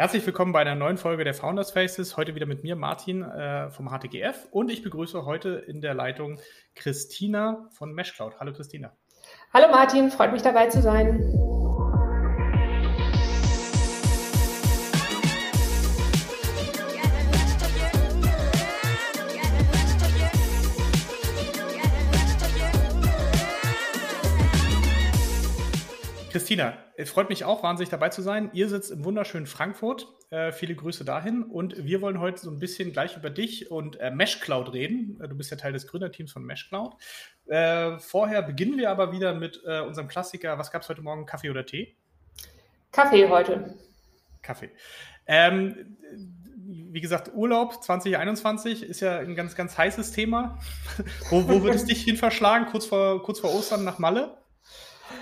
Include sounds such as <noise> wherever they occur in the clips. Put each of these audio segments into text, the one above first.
Herzlich willkommen bei einer neuen Folge der Founders Faces. Heute wieder mit mir, Martin äh, vom HTGF. Und ich begrüße heute in der Leitung Christina von MeshCloud. Hallo Christina. Hallo Martin, freut mich dabei zu sein. Christina, es freut mich auch wahnsinnig dabei zu sein. Ihr sitzt im wunderschönen Frankfurt. Äh, viele Grüße dahin. Und wir wollen heute so ein bisschen gleich über dich und äh, MeshCloud reden. Äh, du bist ja Teil des Gründerteams von MeshCloud. Äh, vorher beginnen wir aber wieder mit äh, unserem Klassiker. Was gab es heute Morgen? Kaffee oder Tee? Kaffee heute. Kaffee. Ähm, wie gesagt, Urlaub 2021 ist ja ein ganz, ganz heißes Thema. <laughs> wo, wo wird es <laughs> dich hin verschlagen? Kurz vor, kurz vor Ostern nach Malle?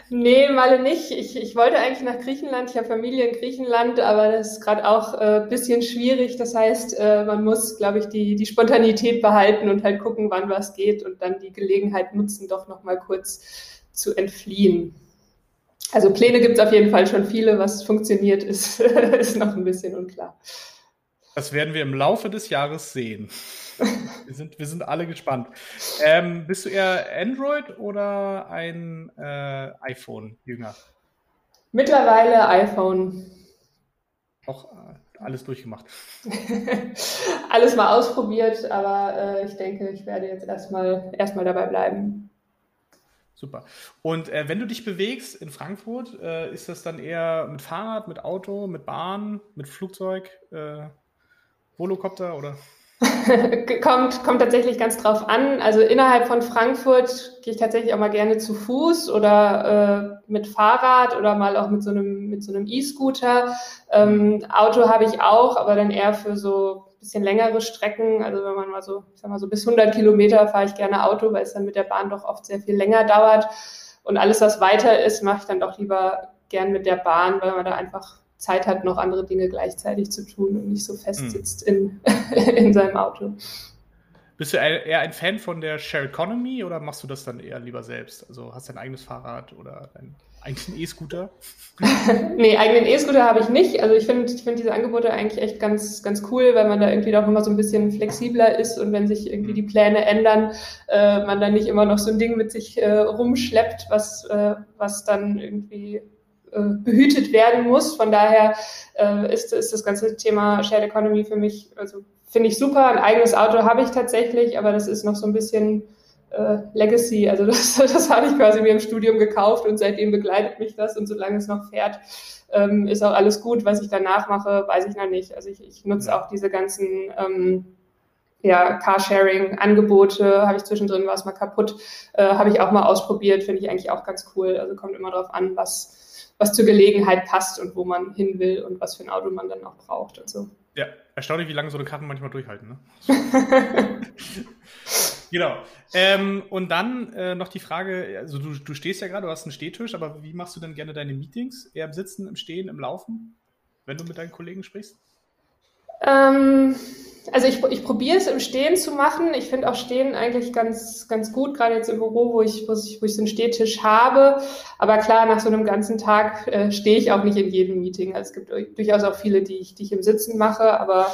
Nee, Malle nicht. Ich, ich wollte eigentlich nach Griechenland. Ich habe Familie in Griechenland, aber das ist gerade auch ein äh, bisschen schwierig. Das heißt, äh, man muss, glaube ich, die, die Spontanität behalten und halt gucken, wann was geht und dann die Gelegenheit nutzen, doch nochmal kurz zu entfliehen. Also Pläne gibt es auf jeden Fall schon viele. Was funktioniert, ist, <laughs> ist noch ein bisschen unklar. Das werden wir im Laufe des Jahres sehen. Wir, sind, wir sind alle gespannt. Ähm, bist du eher Android oder ein äh, iPhone-Jünger? Mittlerweile iPhone. Auch äh, alles durchgemacht. <laughs> alles mal ausprobiert, aber äh, ich denke, ich werde jetzt erstmal erstmal dabei bleiben. Super. Und äh, wenn du dich bewegst in Frankfurt, äh, ist das dann eher mit Fahrrad, mit Auto, mit Bahn, mit Flugzeug, äh, Volocopter oder? <laughs> kommt, kommt tatsächlich ganz drauf an. Also innerhalb von Frankfurt gehe ich tatsächlich auch mal gerne zu Fuß oder äh, mit Fahrrad oder mal auch mit so einem mit so einem E-Scooter. Ähm, Auto habe ich auch, aber dann eher für so ein bisschen längere Strecken. Also wenn man mal so, ich sag mal so bis 100 Kilometer fahre ich gerne Auto, weil es dann mit der Bahn doch oft sehr viel länger dauert. Und alles, was weiter ist, mache ich dann doch lieber gern mit der Bahn, weil man da einfach Zeit hat, noch andere Dinge gleichzeitig zu tun und nicht so fest hm. sitzt in, <laughs> in seinem Auto. Bist du eher ein Fan von der Share Economy oder machst du das dann eher lieber selbst? Also hast du dein eigenes Fahrrad oder deinen eigenen E-Scooter? <laughs> nee, eigenen E-Scooter habe ich nicht. Also ich finde ich find diese Angebote eigentlich echt ganz, ganz cool, weil man da irgendwie doch immer so ein bisschen flexibler ist und wenn sich irgendwie die hm. Pläne ändern, äh, man dann nicht immer noch so ein Ding mit sich äh, rumschleppt, was, äh, was dann irgendwie behütet werden muss. Von daher äh, ist, ist das ganze Thema Shared Economy für mich, also finde ich super. Ein eigenes Auto habe ich tatsächlich, aber das ist noch so ein bisschen äh, Legacy. Also <laughs> das, das habe ich quasi mir im Studium gekauft und seitdem begleitet mich das und solange es noch fährt, ähm, ist auch alles gut. Was ich danach mache, weiß ich noch nicht. Also ich, ich nutze auch diese ganzen ähm, ja, Carsharing-Angebote, habe ich zwischendrin was mal kaputt, äh, habe ich auch mal ausprobiert, finde ich eigentlich auch ganz cool. Also kommt immer darauf an, was, was zur Gelegenheit passt und wo man hin will und was für ein Auto man dann auch braucht und so. Ja, erstaunlich, wie lange so eine Karten manchmal durchhalten. Ne? <laughs> genau. Ähm, und dann äh, noch die Frage, also du, du stehst ja gerade, du hast einen Stehtisch, aber wie machst du denn gerne deine Meetings? Eher im Sitzen, im Stehen, im Laufen, wenn du mit deinen Kollegen sprichst? Ähm, also ich, ich probiere es im Stehen zu machen. Ich finde auch Stehen eigentlich ganz, ganz gut, gerade jetzt im Büro, wo ich, wo ich, wo ich so einen Stehtisch habe. Aber klar, nach so einem ganzen Tag äh, stehe ich auch nicht in jedem Meeting. Also es gibt durchaus auch viele, die ich, die ich im Sitzen mache, aber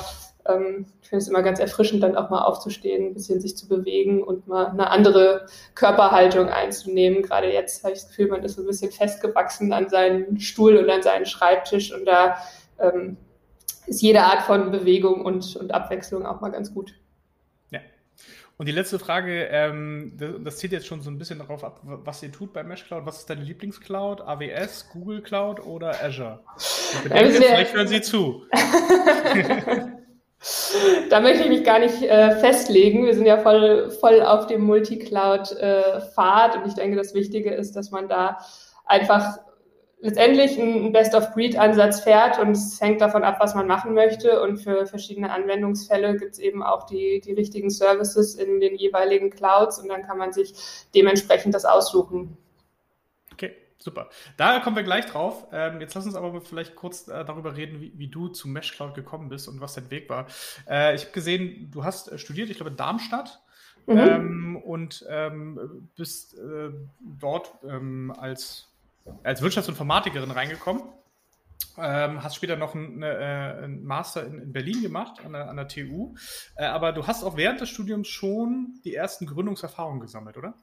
ähm, ich finde es immer ganz erfrischend, dann auch mal aufzustehen, ein bisschen sich zu bewegen und mal eine andere Körperhaltung einzunehmen. Gerade jetzt habe ich das Gefühl, man ist so ein bisschen festgewachsen an seinen Stuhl und an seinen Schreibtisch und da ähm, ist jede Art von Bewegung und, und Abwechslung auch mal ganz gut. Ja. Und die letzte Frage, ähm, das, das zielt jetzt schon so ein bisschen darauf ab, was ihr tut bei MeshCloud. Was ist deine Lieblingscloud? AWS, Google Cloud oder Azure? Bedenke, vielleicht hören Sie zu. <laughs> da möchte ich mich gar nicht äh, festlegen. Wir sind ja voll, voll auf dem Multicloud-Pfad äh, und ich denke, das Wichtige ist, dass man da einfach letztendlich ein Best-of-Breed-Ansatz fährt und es hängt davon ab, was man machen möchte. Und für verschiedene Anwendungsfälle gibt es eben auch die, die richtigen Services in den jeweiligen Clouds und dann kann man sich dementsprechend das aussuchen. Okay, super. Da kommen wir gleich drauf. Ähm, jetzt lass uns aber vielleicht kurz äh, darüber reden, wie, wie, du zu Mesh Cloud gekommen bist und was dein Weg war. Äh, ich habe gesehen, du hast äh, studiert, ich glaube, in Darmstadt. Mhm. Ähm, und ähm, bist äh, dort ähm, als als Wirtschaftsinformatikerin reingekommen Ähm, hast später noch einen, äh, einen Master in, in, Berlin gemacht, an der, an der TU. Äh, aber du hast auch während des Studiums schon die ersten Gründungserfahrungen gesammelt, oder?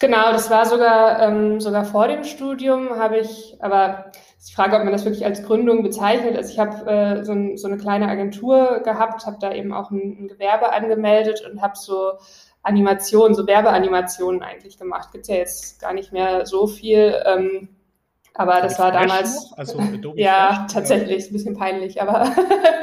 Genau, das war sogar, ähm, sogar vor dem Studium, habe ich, aber ich frage, ob man das wirklich als Gründung bezeichnet. Also ich habe äh, so, ein, so, eine kleine Agentur gehabt, habe da eben auch ein, ein Gewerbe angemeldet und habe so Animationen, so Werbeanimationen eigentlich gemacht. Gibt es ja jetzt gar nicht mehr so viel. Ähm, aber das war damals. Also ja, tatsächlich, ist ein bisschen peinlich, aber.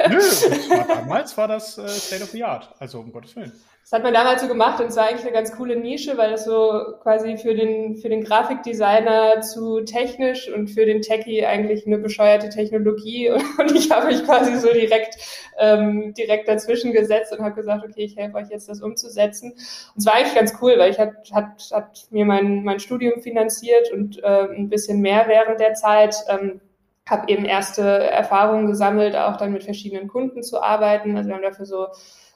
Nö, <laughs> war, damals war das äh, State of the Art, also um Gottes Willen. Das hat man damals so gemacht und es war eigentlich eine ganz coole Nische, weil das so quasi für den, für den Grafikdesigner zu technisch und für den Techie eigentlich eine bescheuerte Technologie. <laughs> Und ich habe mich quasi so direkt, ähm, direkt dazwischen gesetzt und habe gesagt, okay, ich helfe euch jetzt, das umzusetzen. Und es war eigentlich ganz cool, weil ich hat, hat, hat mir mein, mein Studium finanziert und äh, ein bisschen mehr während der Zeit. Ähm, habe eben erste Erfahrungen gesammelt, auch dann mit verschiedenen Kunden zu arbeiten. Also wir haben dafür so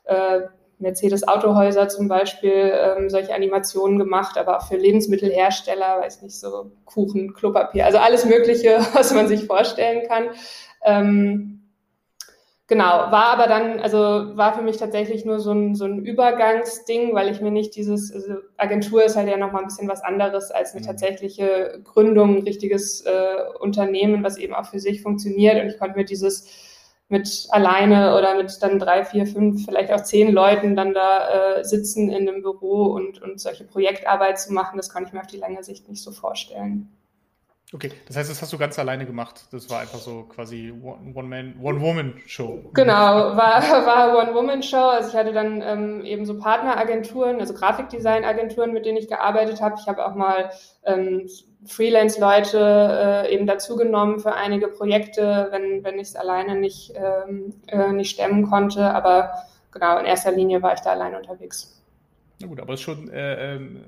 äh, Mercedes Autohäuser zum Beispiel ähm, solche Animationen gemacht, aber auch für Lebensmittelhersteller, weiß nicht, so Kuchen, Klopapier, also alles Mögliche, <laughs> was man sich vorstellen kann. Ähm, genau, war aber dann, also war für mich tatsächlich nur so ein, so ein Übergangsding, weil ich mir nicht dieses, also Agentur ist halt ja nochmal ein bisschen was anderes als eine mhm. tatsächliche Gründung, ein richtiges äh, Unternehmen, was eben auch für sich funktioniert und ich konnte mir dieses mit alleine oder mit dann drei, vier, fünf, vielleicht auch zehn Leuten dann da äh, sitzen in einem Büro und, und solche Projektarbeit zu machen, das kann ich mir auf die lange Sicht nicht so vorstellen. Okay, das heißt, das hast du ganz alleine gemacht. Das war einfach so quasi One-Man, One-Woman-Show. Genau, war, war One-Woman-Show. Also ich hatte dann ähm, eben so Partneragenturen, also Grafikdesign-Agenturen, mit denen ich gearbeitet habe. Ich habe auch mal ähm, Freelance-Leute äh, eben dazugenommen für einige Projekte, wenn, wenn ich es alleine nicht, ähm, äh, nicht stemmen konnte. Aber genau, in erster Linie war ich da allein unterwegs. Na gut, aber es ist schon äh, ähm,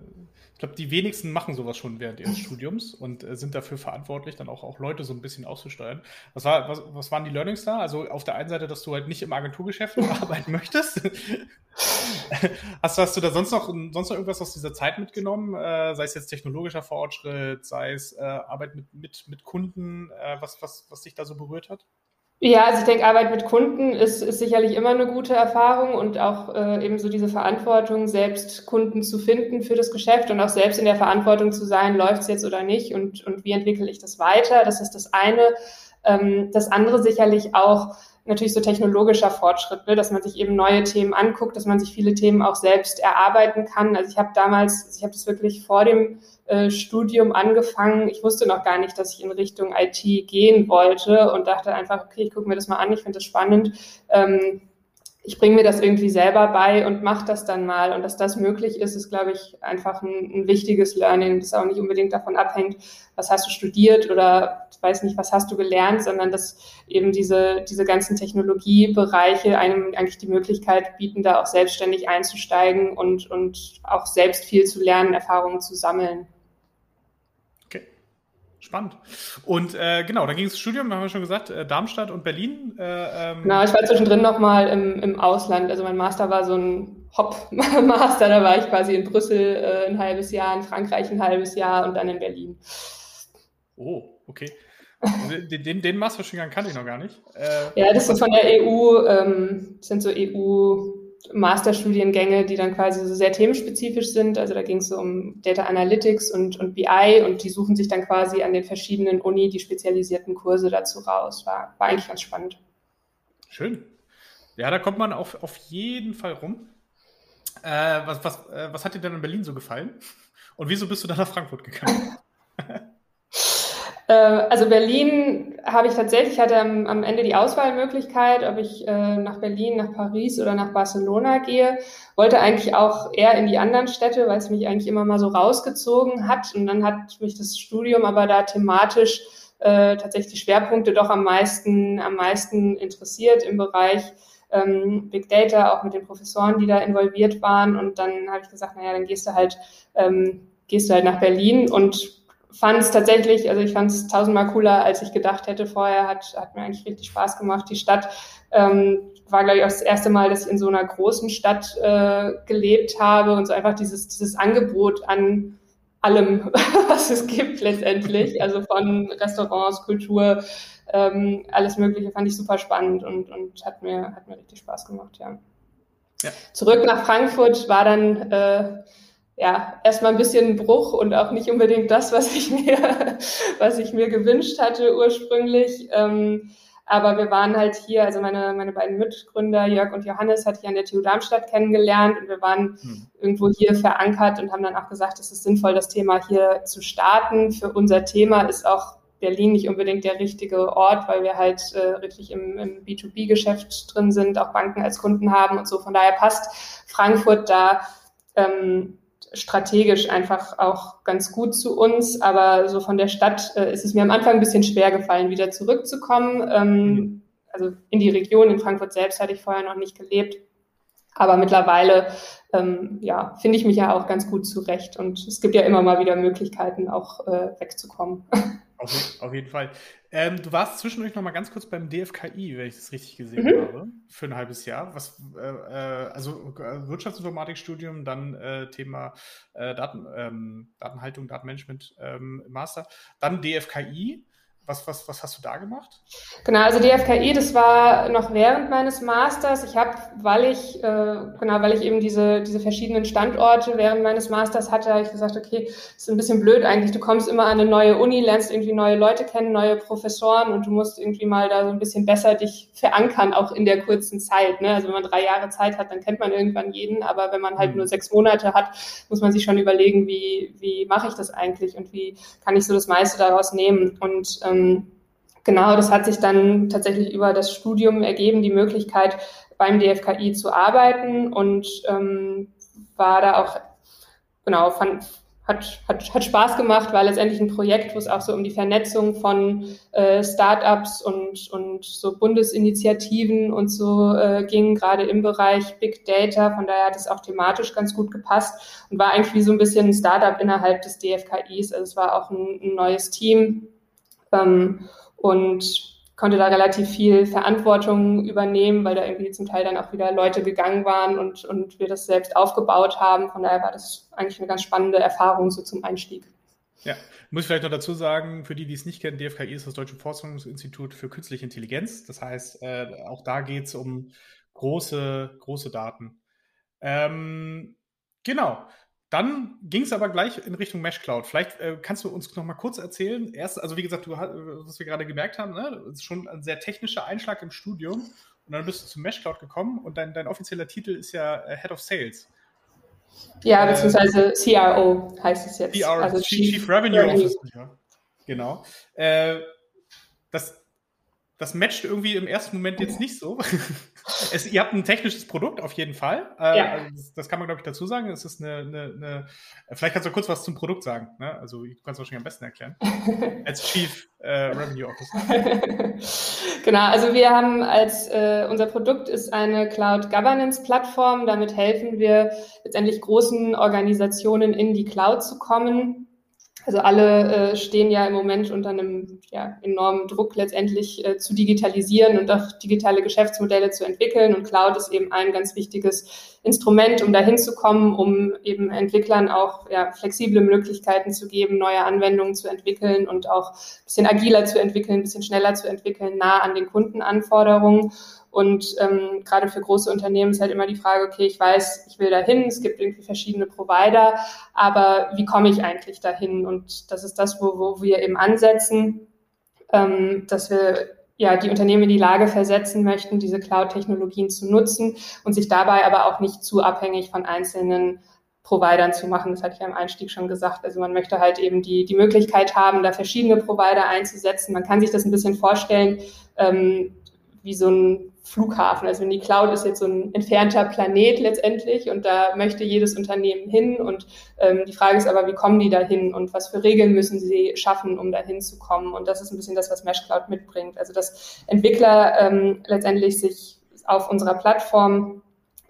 ich glaube, die wenigsten machen sowas schon während ihres Studiums und äh, sind dafür verantwortlich, dann auch, auch Leute so ein bisschen auszusteuern. Was, war, was, was waren die Learnings da? Also auf der einen Seite, dass du halt nicht im Agenturgeschäft <laughs> arbeiten möchtest. <laughs> hast, hast du da sonst noch, sonst noch irgendwas aus dieser Zeit mitgenommen? Äh, sei es jetzt technologischer Fortschritt, sei es äh, Arbeit mit, mit, mit Kunden, äh, was, was, was dich da so berührt hat? Ja, also ich denke, Arbeit mit Kunden ist, ist sicherlich immer eine gute Erfahrung und auch äh, eben so diese Verantwortung, selbst Kunden zu finden für das Geschäft und auch selbst in der Verantwortung zu sein, läuft es jetzt oder nicht und, und wie entwickle ich das weiter. Das ist das eine. Ähm, das andere sicherlich auch natürlich so technologischer Fortschritt, ne, dass man sich eben neue Themen anguckt, dass man sich viele Themen auch selbst erarbeiten kann. Also ich habe damals, ich habe das wirklich vor dem äh, Studium angefangen. Ich wusste noch gar nicht, dass ich in Richtung IT gehen wollte und dachte einfach, okay, ich gucke mir das mal an, ich finde das spannend. Ähm, ich bringe mir das irgendwie selber bei und mache das dann mal. Und dass das möglich ist, ist, glaube ich, einfach ein, ein, wichtiges Learning, das auch nicht unbedingt davon abhängt, was hast du studiert oder ich weiß nicht, was hast du gelernt, sondern dass eben diese, diese ganzen Technologiebereiche einem eigentlich die Möglichkeit bieten, da auch selbstständig einzusteigen und, und auch selbst viel zu lernen, Erfahrungen zu sammeln. Spannend. Und äh, genau, da ging es Studium, haben wir schon gesagt, äh, Darmstadt und Berlin. Äh, ähm genau, ich war zwischendrin nochmal im, im Ausland. Also mein Master war so ein Hop-Master, <laughs> da war ich quasi in Brüssel äh, ein halbes Jahr, in Frankreich ein halbes Jahr und dann in Berlin. Oh, okay. <laughs> den, den, den Masterstudiengang kannte ich noch gar nicht. Äh, ja, das ist von der EU, ähm, sind so EU Masterstudiengänge, die dann quasi so sehr themenspezifisch sind. Also da ging es so um Data Analytics und, und BI und die suchen sich dann quasi an den verschiedenen Uni die spezialisierten Kurse dazu raus. War, war eigentlich ganz spannend. Schön. Ja, da kommt man auf, auf jeden Fall rum. Äh, was, was, äh, was hat dir denn in Berlin so gefallen? Und wieso bist du dann nach Frankfurt gegangen? <laughs> Äh, also Berlin habe ich tatsächlich, hatte am, am, Ende die Auswahlmöglichkeit, ob ich äh, nach Berlin, nach Paris oder nach Barcelona gehe. Wollte eigentlich auch eher in die anderen Städte, weil es mich eigentlich immer mal so rausgezogen hat. Und dann hat mich das Studium aber da thematisch äh, tatsächlich die Schwerpunkte doch am meisten, am meisten interessiert im Bereich ähm, Big Data, auch mit den Professoren, die da involviert waren. Und dann habe ich gesagt, naja, dann gehst du halt, ähm, gehst du halt nach Berlin und fand es tatsächlich, also ich fand es tausendmal cooler, als ich gedacht hätte vorher. Hat, hat mir eigentlich richtig Spaß gemacht. Die Stadt ähm, war, glaube ich, auch das erste Mal, dass ich in so einer großen Stadt äh, gelebt habe und so einfach dieses, dieses Angebot an allem, <laughs> was es gibt letztendlich. <laughs> Also von Restaurants, Kultur, ähm, alles Mögliche fand ich super spannend und, und hat, mir, hat mir richtig Spaß gemacht, ja. ja. Zurück nach Frankfurt war dann äh, ja erstmal ein bisschen Bruch und auch nicht unbedingt das, was ich <laughs> mir, was ich mir gewünscht hatte ursprünglich. Ähm, aber wir waren halt hier, also meine, meine beiden Mitgründer, Jörg und Johannes, hatte ich an der TU Darmstadt kennengelernt und wir waren hm. irgendwo hier verankert und haben dann auch gesagt, es ist sinnvoll, das Thema hier zu starten. Für unser Thema ist auch Berlin nicht unbedingt der richtige Ort, weil wir halt äh, richtig im, im B2B-Geschäft drin sind, auch Banken als Kunden haben und so. Von daher passt Frankfurt da ähm, strategisch einfach auch ganz gut zu uns. Aber so von der Stadt äh, ist es mir am Anfang ein bisschen schwer gefallen, wieder zurückzukommen. Ähm, mhm. Also in die Region, in Frankfurt selbst hatte ich vorher noch nicht gelebt. Aber mittlerweile, ähm, ja, finde ich mich ja auch ganz gut zurecht. Und es gibt ja immer mal wieder Möglichkeiten, auch äh, wegzukommen. <laughs> Auf, auf jeden Fall. Ähm, du warst zwischendurch noch mal ganz kurz beim DFKI, wenn ich das richtig gesehen mhm. habe, für ein halbes Jahr. Was, äh, äh also äh, Wirtschaftsinformatikstudium, dann äh, Thema äh, Daten, ähm, Datenhaltung, Datenmanagement ähm, Master, dann DFKI. Was, was, was hast du da gemacht? Genau, also DFKI, das war noch während meines Masters. Ich habe, weil ich, äh, genau, weil ich eben diese, diese verschiedenen Standorte während meines Masters hatte, habe ich gesagt, okay, ist ein bisschen blöd eigentlich. Du kommst immer an eine neue Uni, lernst irgendwie neue Leute kennen, neue Professoren und du musst irgendwie mal da so ein bisschen besser dich verankern, auch in der kurzen Zeit. Ne? Also wenn man drei Jahre Zeit hat, dann kennt man irgendwann jeden, aber wenn man halt mhm. nur sechs Monate hat, muss man sich schon überlegen, wie, wie mache ich das eigentlich und wie kann ich so das meiste daraus nehmen. Und ähm, ähm, genau, das hat sich dann tatsächlich über das Studium ergeben, die Möglichkeit beim DFKI zu arbeiten und ähm, war da auch, genau, fand, hat, hat, hat Spaß gemacht, war letztendlich ein Projekt, wo es auch so um die Vernetzung von äh, Startups und, und so Bundesinitiativen und so äh, ging, gerade im Bereich Big Data. Von daher hat es auch thematisch ganz gut gepasst und war eigentlich wie so ein bisschen ein Startup innerhalb des DFKIs. Also es war auch ein, ein neues Team ähm, und konnte da relativ viel Verantwortung übernehmen, weil da irgendwie zum Teil dann auch wieder Leute gegangen waren und, und wir das selbst aufgebaut haben. Von daher war das eigentlich eine ganz spannende Erfahrung so zum Einstieg. Ja, muss ich vielleicht noch dazu sagen, für die, die es nicht kennen, DFKI ist das Deutsche Forschungsinstitut für Künstliche Intelligenz. Das heißt, äh, auch da geht es um große, große Daten. Ähm, genau. Dann ging es aber gleich in Richtung Mesh Cloud. Vielleicht äh, kannst du uns noch mal kurz erzählen. Erst, also wie gesagt, du, was wir gerade gemerkt haben, ne, ist schon ein sehr technischer Einschlag im Studium. Und dann bist du zum Mesh Cloud gekommen und dein, dein offizieller Titel ist ja äh, Head of Sales. Ja, äh, beziehungsweise CRO heißt es jetzt. CRO, also Chief, Chief Revenue, Revenue Officer. Genau. Äh, das, das matcht irgendwie im ersten Moment jetzt nicht so. <laughs> es, ihr habt ein technisches Produkt auf jeden Fall. Äh, ja. Also das, das, kann man, glaube ich, dazu sagen. Es ist eine, eine, eine, vielleicht kannst du kurz was zum Produkt sagen. Ne? Also du kannst es wahrscheinlich am besten erklären. <laughs> als Chief äh, Revenue Officer. <laughs> genau, also wir haben als äh, unser Produkt ist eine Cloud Governance Plattform. Damit helfen wir letztendlich großen Organisationen in die Cloud zu kommen also alle äh, stehen ja im Moment unter einem ja, enormen Druck letztendlich äh, zu digitalisieren und auch digitale Geschäftsmodelle zu entwickeln. Und Cloud ist eben ein ganz wichtiges Instrument, um dahin zu kommen, um eben Entwicklern auch ja, flexible Möglichkeiten zu geben, neue Anwendungen zu entwickeln und auch ein bisschen agiler zu entwickeln, ein bisschen schneller zu entwickeln, nah an den Kundenanforderungen. Und ähm, gerade für große Unternehmen ist halt immer die Frage, okay, ich weiß, ich will dahin, es gibt irgendwie verschiedene Provider, aber wie komme ich eigentlich dahin? Und das ist das, wo, wo wir eben ansetzen, ähm, dass wir ja, die Unternehmen in die Lage versetzen möchten, diese Cloud-Technologien zu nutzen und sich dabei aber auch nicht zu abhängig von einzelnen Providern zu machen. Das hatte ich ja im Einstieg schon gesagt. Also man möchte halt eben die, die Möglichkeit haben, da verschiedene Provider einzusetzen. Man kann sich das ein bisschen vorstellen, ähm, wie so ein Flughafen. Also die Cloud ist jetzt so ein entfernter Planet letztendlich und da möchte jedes Unternehmen hin. Und ähm, die Frage ist aber, wie kommen die da hin und was für Regeln müssen sie schaffen, um da hinzukommen? Und das ist ein bisschen das, was Mesh Cloud mitbringt. Also dass Entwickler ähm, letztendlich sich auf unserer Plattform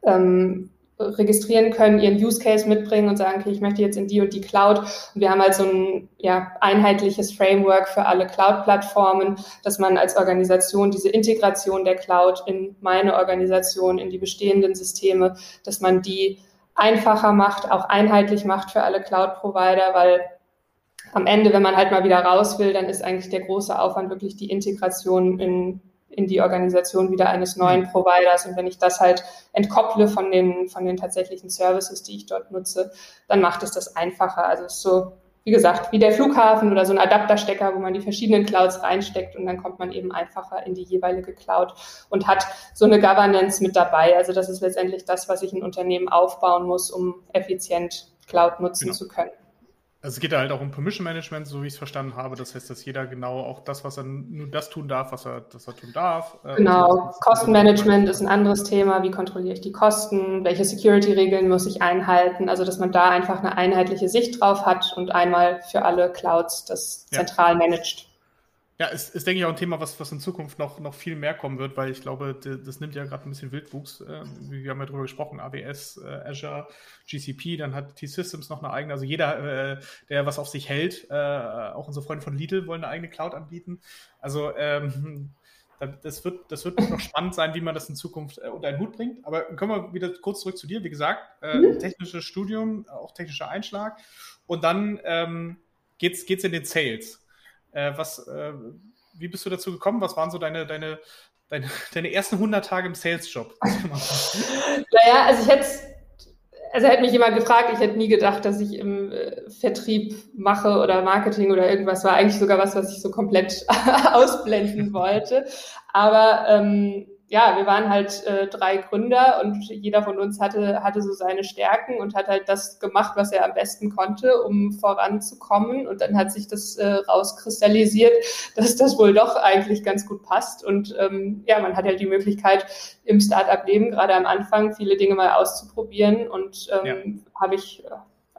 ähm, registrieren können, ihren Use Case mitbringen und sagen, okay, ich möchte jetzt in die und die Cloud. Und wir haben halt so ein ja, einheitliches Framework für alle Cloud-Plattformen, dass man als Organisation diese Integration der Cloud in meine Organisation, in die bestehenden Systeme, dass man die einfacher macht, auch einheitlich macht für alle Cloud-Provider, weil am Ende, wenn man halt mal wieder raus will, dann ist eigentlich der große Aufwand wirklich die Integration in, in die Organisation wieder eines neuen Providers. Und wenn ich das halt entkopple von den, von den tatsächlichen Services, die ich dort nutze, dann macht es das einfacher. Also es ist so, wie gesagt, wie der Flughafen oder so ein Adapterstecker, wo man die verschiedenen Clouds reinsteckt und dann kommt man eben einfacher in die jeweilige Cloud und hat so eine Governance mit dabei. Also das ist letztendlich das, was sich ein Unternehmen aufbauen muss, um effizient Cloud nutzen genau. zu können. Also es geht da halt auch um Permission Management, so wie ich es verstanden habe. Das heißt, dass jeder genau auch das, was er nur das tun darf, was er, das er tun darf. Äh, genau, Kostenmanagement ist ein anderes Thema. Wie kontrolliere ich die Kosten? Welche Security-Regeln muss ich einhalten? Also, dass man da einfach eine einheitliche Sicht drauf hat und einmal für alle Clouds das zentral ja. managt. Ja, ist, ist, denke ich, auch ein Thema, was, was in Zukunft noch, noch viel mehr kommen wird, weil ich glaube, das nimmt ja gerade ein bisschen Wildwuchs. Äh, wir haben ja darüber gesprochen, AWS, äh, Azure, GCP, dann hat T-Systems noch eine eigene, also jeder, äh, der was auf sich hält, äh, auch unsere Freunde von Lidl wollen eine eigene Cloud anbieten. Also ähm, das wird, das wird noch spannend sein, wie man das in Zukunft äh, unter einen Hut bringt. Aber kommen wir wieder kurz zurück zu dir. Wie gesagt, äh, mhm. technisches Studium, auch technischer Einschlag. Und dann ähm, geht's, geht's in den Sales. Äh, was, äh, wie bist du dazu gekommen? Was waren so deine, deine, deine, <laughs> deine ersten 100 Tage im Sales-Job? <laughs> naja, also ich hätte also hätte mich jemand gefragt, ich hätte nie gedacht, dass ich im äh, Vertrieb mache oder Marketing oder irgendwas. War eigentlich sogar was, was ich so komplett <laughs> ausblenden wollte. Aber ähm, ja, wir waren halt äh, drei Gründer und jeder von uns hatte, hatte so seine Stärken und hat halt das gemacht, was er am besten konnte, um voranzukommen. Und dann hat sich das äh, rauskristallisiert, <laughs> dass das wohl doch eigentlich ganz gut passt. Und ähm, ja, man hat halt die Möglichkeit, im Startup-Leben gerade am Anfang viele Dinge mal auszuprobieren. Und ähm, ja. habe ich,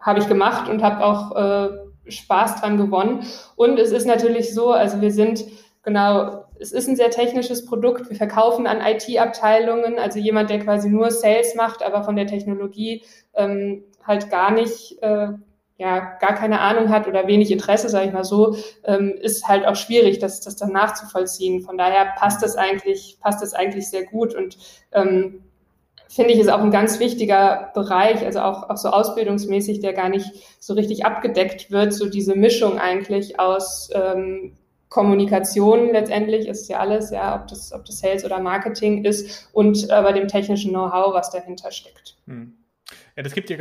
hab ich gemacht und habe auch äh, Spaß dran gewonnen. Und es ist natürlich so, also wir sind genau es ist ein sehr technisches Produkt. Wir verkaufen an IT-Abteilungen, also jemand, der quasi nur Sales macht, aber von der Technologie ähm, halt gar nicht, äh, ja, gar keine Ahnung hat oder wenig Interesse, sage ich mal so, ähm, ist halt auch schwierig, das, das dann nachzuvollziehen. Von daher passt es eigentlich, passt es eigentlich sehr gut und ähm, finde ich, ist auch ein ganz wichtiger Bereich, also auch, auch so ausbildungsmäßig, der gar nicht so richtig abgedeckt wird, so diese Mischung eigentlich aus ähm, Kommunikation letztendlich ist ja alles, ja, ob das, ob das Sales oder Marketing ist und aber dem technischen Know-how, was dahinter steckt. Hm. Ja, das gibt dir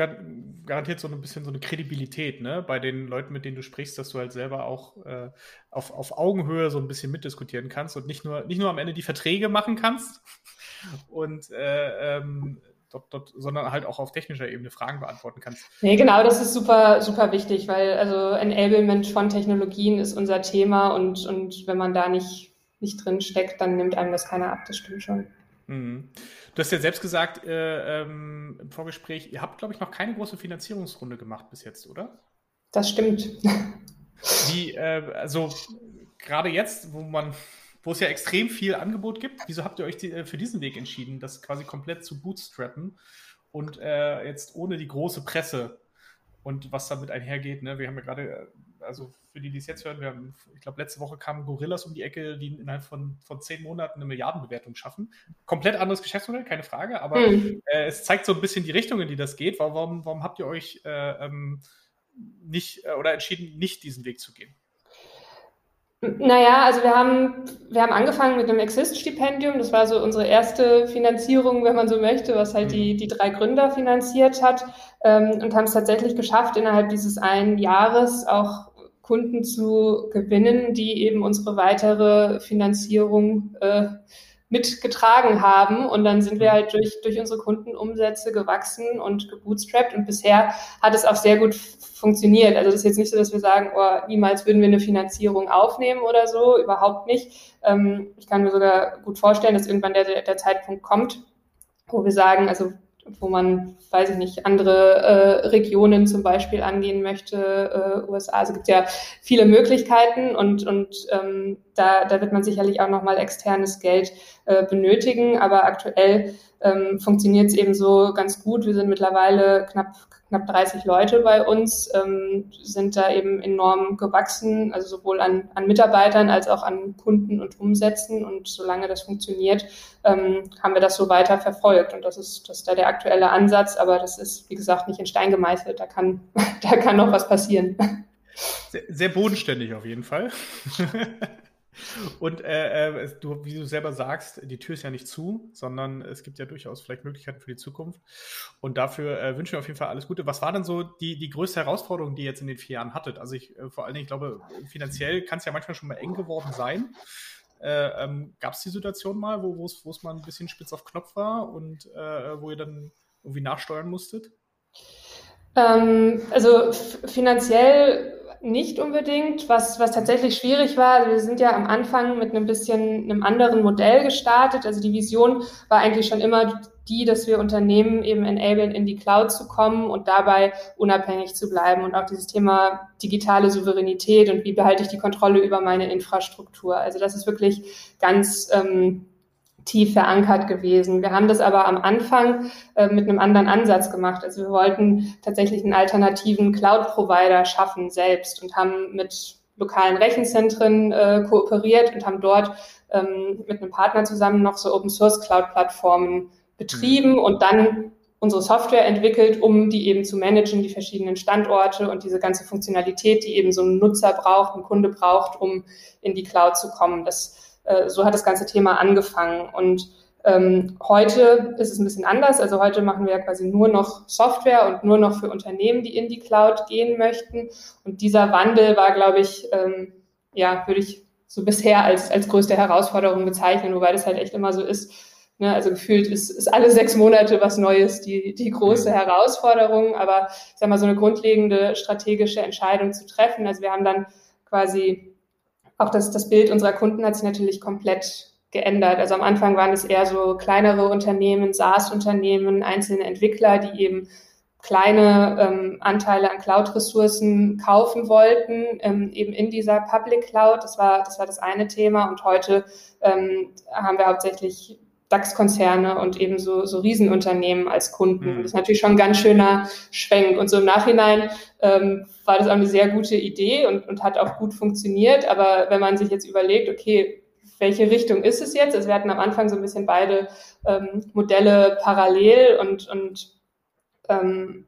garantiert so ein bisschen so eine Kredibilität, ne, bei den Leuten, mit denen du sprichst, dass du halt selber auch äh, auf, auf Augenhöhe so ein bisschen mitdiskutieren kannst und nicht nur, nicht nur am Ende die Verträge machen kannst und äh, ähm, dort, dort, sondern halt auch auf technischer Ebene Fragen beantworten kannst. Nee, genau, das ist super, super wichtig, weil also Enablement von Technologien ist unser Thema und, und wenn man da nicht, nicht drin steckt, dann nimmt einem das keiner ab, das stimmt schon. Mhm. Du hast ja selbst gesagt äh, ähm, im Vorgespräch, ihr habt, glaube ich, noch keine große Finanzierungsrunde gemacht bis jetzt, oder? Das stimmt. Wie, äh, also gerade jetzt, wo man wo es ja extrem viel Angebot gibt. Wieso habt ihr euch die, äh, für diesen Weg entschieden, das quasi komplett zu bootstrappen und äh, jetzt ohne die große Presse und was damit einhergeht? Ne? Wir haben ja gerade, äh, also für die, die es jetzt hören, wir haben, ich glaube, letzte Woche kamen Gorillas um die Ecke, die innerhalb von, von zehn Monaten eine Milliardenbewertung schaffen. Komplett anderes Geschäftsmodell, keine Frage, aber mhm. äh, es zeigt so ein bisschen die Richtung, in die das geht. Warum, warum habt ihr euch äh, ähm, nicht äh, oder entschieden, nicht diesen Weg zu gehen? Naja, also wir haben, wir haben angefangen mit einem Exist-Stipendium. Das war so unsere erste Finanzierung, wenn man so möchte, was halt die, mhm. die drei Gründer finanziert hat ähm, und haben es tatsächlich geschafft, innerhalb dieses einen Jahres auch Kunden zu gewinnen, die eben unsere weitere Finanzierung äh, mitgetragen haben. Und dann sind wir mhm. halt durch, durch unsere Kundenumsätze gewachsen und gebootstrapped. Und bisher hat es auch sehr gut funktioniert. Also das ist jetzt nicht so, dass wir sagen, oh, niemals würden wir eine Finanzierung aufnehmen oder so, überhaupt nicht. Ähm, ich kann mir sogar gut vorstellen, dass irgendwann der, der Zeitpunkt kommt, wo wir sagen, also wo man, weiß ich nicht, andere äh, Regionen zum Beispiel angehen möchte, äh, USA. Also es gibt ja viele Möglichkeiten und, und ähm, da, da wird man sicherlich auch nochmal externes Geld äh, benötigen. Aber aktuell ähm, funktioniert es eben so ganz gut. Wir sind mittlerweile knapp, knapp 30 Leute bei uns, ähm, sind da eben enorm gewachsen, also sowohl an, an Mitarbeitern als auch an Kunden und Umsätzen. Und solange das funktioniert, ähm, haben wir das so weiter verfolgt. Und das ist, das ist da der aktuelle Ansatz, aber das ist, wie gesagt, nicht in Stein gemeißelt. Da kann, <laughs> da kann noch was passieren. Sehr, sehr bodenständig auf jeden Fall. <laughs> Und äh, äh, du, wie du selber sagst, die Tür ist ja nicht zu, sondern es gibt ja durchaus vielleicht Möglichkeiten für die Zukunft. Und dafür äh, wünschen wir auf jeden Fall alles Gute. Was war denn so die, die größte Herausforderung, die ihr jetzt in den vier Jahren hattet? Also ich äh, vor allen Dingen, ich glaube, finanziell kann es ja manchmal schon mal eng geworden sein. Äh, ähm, Gab es die Situation mal, wo es mal ein bisschen spitz auf Knopf war und äh, wo ihr dann irgendwie nachsteuern musstet? Ähm, also finanziell nicht unbedingt. Was, was tatsächlich schwierig war, also wir sind ja am Anfang mit einem bisschen einem anderen Modell gestartet. Also die Vision war eigentlich schon immer die, dass wir Unternehmen eben enablen, in die Cloud zu kommen und dabei unabhängig zu bleiben. Und auch dieses Thema digitale Souveränität und wie behalte ich die Kontrolle über meine Infrastruktur. Also das ist wirklich ganz ähm, tief verankert gewesen. Wir haben das aber am Anfang äh, mit einem anderen Ansatz gemacht. Also wir wollten tatsächlich einen alternativen Cloud-Provider schaffen selbst und haben mit lokalen Rechenzentren äh, kooperiert und haben dort ähm, mit einem Partner zusammen noch so Open Source Cloud Plattformen betrieben mhm. und dann unsere Software entwickelt, um die eben zu managen, die verschiedenen Standorte und diese ganze Funktionalität, die eben so ein Nutzer braucht, ein Kunde braucht, um in die Cloud zu kommen. Das äh, so hat das ganze Thema angefangen. Und ähm, heute ist es ein bisschen anders. Also heute machen wir quasi nur noch Software und nur noch für Unternehmen, die in die Cloud gehen möchten. Und dieser Wandel war, glaube ich, ähm, ja, würde ich so bisher als, als größte Herausforderung bezeichnen, wobei das halt echt immer so ist. Ne? Also gefühlt ist, ist alle sechs Monate was Neues die, die große Herausforderung. Aber ich sag mal, so eine grundlegende strategische Entscheidung zu treffen. Also wir haben dann quasi auch das, das Bild unserer Kunden hat sich natürlich komplett geändert. Also am Anfang waren es eher so kleinere Unternehmen, SaaS-Unternehmen, einzelne Entwickler, die eben kleine ähm, Anteile an Cloud-Ressourcen kaufen wollten, ähm, eben in dieser Public Cloud. Das war, das war das eine Thema. Und heute ähm, haben wir hauptsächlich DAX-Konzerne und eben so, so Riesenunternehmen als Kunden. Mhm. Das ist natürlich schon ein ganz schöner Schwenk. Und so im Nachhinein ähm, war das auch eine sehr gute Idee und, und hat auch gut funktioniert. Aber wenn man sich jetzt überlegt, okay, welche Richtung ist es jetzt? Also wir hatten am Anfang so ein bisschen beide ähm, Modelle parallel und, und ähm,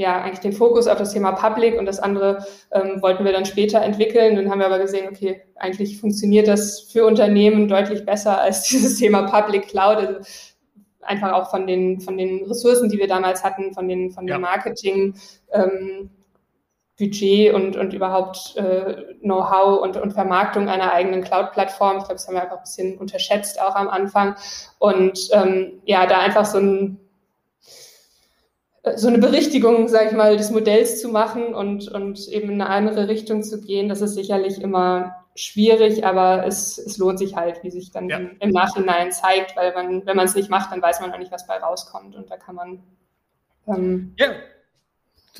ja, eigentlich den Fokus auf das Thema Public und das andere ähm, wollten wir dann später entwickeln. Dann haben wir aber gesehen, okay, eigentlich funktioniert das für Unternehmen deutlich besser als <laughs> dieses Thema Public Cloud. Also einfach auch von den, von den Ressourcen, die wir damals hatten, von den, von ja. dem Marketing, ähm, Budget und, und überhaupt äh, Know-how und, und Vermarktung einer eigenen Cloud-Plattform. Ich glaube, das haben wir einfach ein bisschen unterschätzt auch am Anfang. Und ähm, ja, da einfach so ein so eine Berichtigung, sage ich mal, des Modells zu machen und, und eben in eine andere Richtung zu gehen, das ist sicherlich immer schwierig, aber es, es lohnt sich halt, wie sich dann ja. im, im, Nachhinein zeigt, weil man, wenn man es nicht macht, dann weiß man auch nicht, was bei rauskommt und da kann man ähm, ja,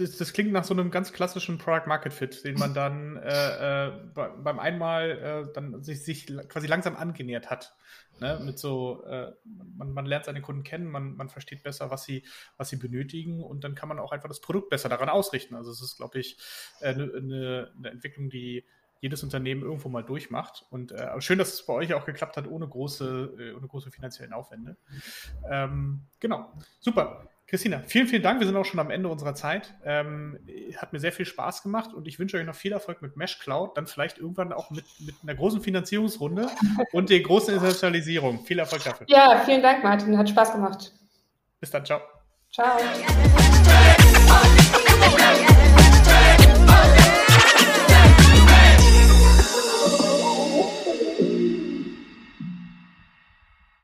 das, das, klingt nach so einem ganz klassischen Product Market Fit, den man dann äh, äh, beim einmal äh, dann sich, sich quasi langsam angenähert hat. Ne? Mit so, äh, man, man, lernt seine Kunden kennen, man, man versteht besser, was sie, was sie benötigen und dann kann man auch einfach das Produkt besser daran ausrichten. Also es ist, glaube ich, eine, äh, eine, eine Entwicklung, die jedes Unternehmen irgendwo mal durchmacht. Und äh, schön, dass es bei euch auch geklappt hat, ohne große, äh, ohne große finanziellen Aufwände. Ähm, genau, super. Christina, vielen, vielen Dank. Wir sind auch schon am Ende unserer Zeit. Ähm, hat mir sehr viel Spaß gemacht und ich wünsche euch noch viel Erfolg mit Mesh Cloud, dann vielleicht irgendwann auch mit, mit einer großen Finanzierungsrunde <laughs> und der großen Internationalisierung. Viel Erfolg dafür. Ja, vielen Dank, Martin. Hat Spaß gemacht. Bis dann. Ciao. Ciao.